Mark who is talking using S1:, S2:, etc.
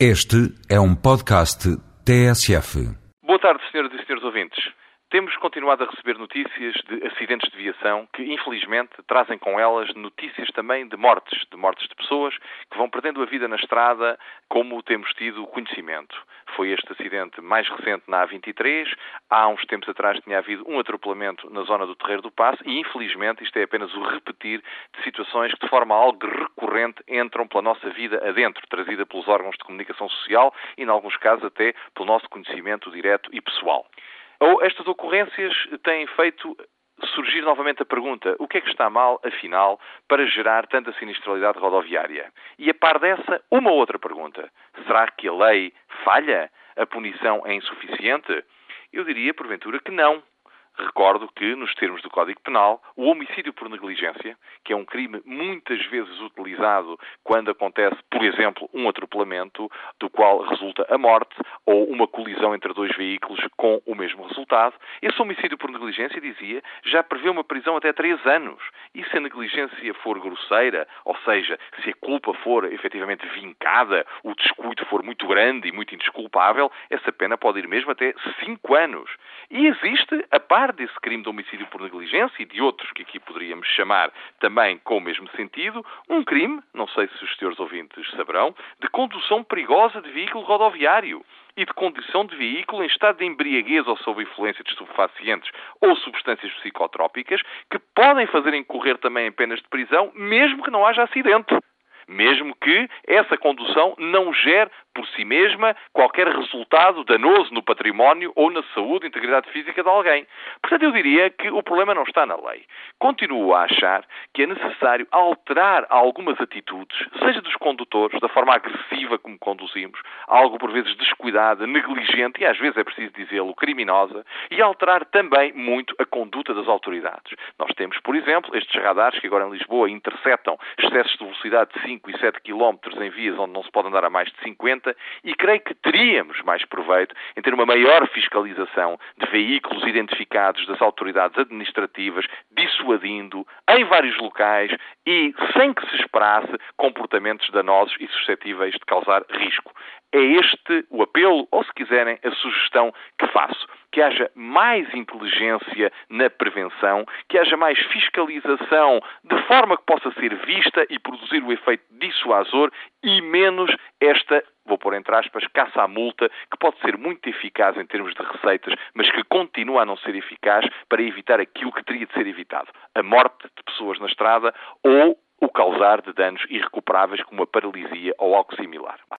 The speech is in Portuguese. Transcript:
S1: Este é um podcast TSF.
S2: Boa tarde, senhoras e senhores ouvintes. Temos continuado a receber notícias de acidentes de viação que, infelizmente, trazem com elas notícias também de mortes, de mortes de pessoas que vão perdendo a vida na estrada, como temos tido conhecimento. Foi este acidente mais recente na A23. Há uns tempos atrás tinha havido um atropelamento na zona do Terreiro do Passo e, infelizmente, isto é apenas o repetir de situações que, de forma algo recorrente, entram pela nossa vida adentro, trazida pelos órgãos de comunicação social e, em alguns casos, até pelo nosso conhecimento direto e pessoal. Ou estas ocorrências têm feito surgir novamente a pergunta: o que é que está mal, afinal, para gerar tanta sinistralidade rodoviária? E a par dessa, uma outra pergunta: será que a lei falha? A punição é insuficiente? Eu diria, porventura, que não. Recordo que, nos termos do Código Penal, o homicídio por negligência, que é um crime muitas vezes utilizado quando acontece, por exemplo, um atropelamento, do qual resulta a morte ou uma colisão entre dois veículos com o mesmo resultado, esse homicídio por negligência, dizia, já prevê uma prisão até três anos. E se a negligência for grosseira, ou seja, se a culpa for efetivamente vincada, o descuido for muito grande e muito indesculpável, essa pena pode ir mesmo até cinco anos. E existe a parte par desse crime de homicídio por negligência e de outros que aqui poderíamos chamar também com o mesmo sentido, um crime, não sei se os senhores ouvintes saberão, de condução perigosa de veículo rodoviário e de condução de veículo em estado de embriaguez ou sob influência de estupefacientes ou substâncias psicotrópicas que podem fazer incorrer também em penas de prisão, mesmo que não haja acidente. Mesmo que essa condução não gere por si mesma qualquer resultado danoso no património ou na saúde e integridade física de alguém. Portanto, eu diria que o problema não está na lei. Continuo a achar que é necessário alterar algumas atitudes, seja dos condutores, da forma agressiva como conduzimos, algo por vezes descuidada, negligente e às vezes é preciso dizê-lo criminosa, e alterar também muito a conduta das autoridades. Nós temos, por exemplo, estes radares que agora em Lisboa interceptam excessos de velocidade de 5 e 7 km em vias onde não se pode andar a mais de 50 e creio que teríamos mais proveito em ter uma maior fiscalização de veículos identificados das autoridades administrativas, dissuadindo em vários locais e sem que se esperasse comportamentos danosos e suscetíveis de causar risco. É este o apelo, ou se quiserem, a sugestão que faço. Que haja mais inteligência na prevenção, que haja mais fiscalização de forma que possa ser vista e produzir o efeito dissuasor e menos esta vou pôr entre aspas, caça à multa, que pode ser muito eficaz em termos de receitas, mas que continua a não ser eficaz para evitar aquilo que teria de ser evitado: a morte de pessoas na estrada ou o causar de danos irrecuperáveis como a paralisia ou algo similar.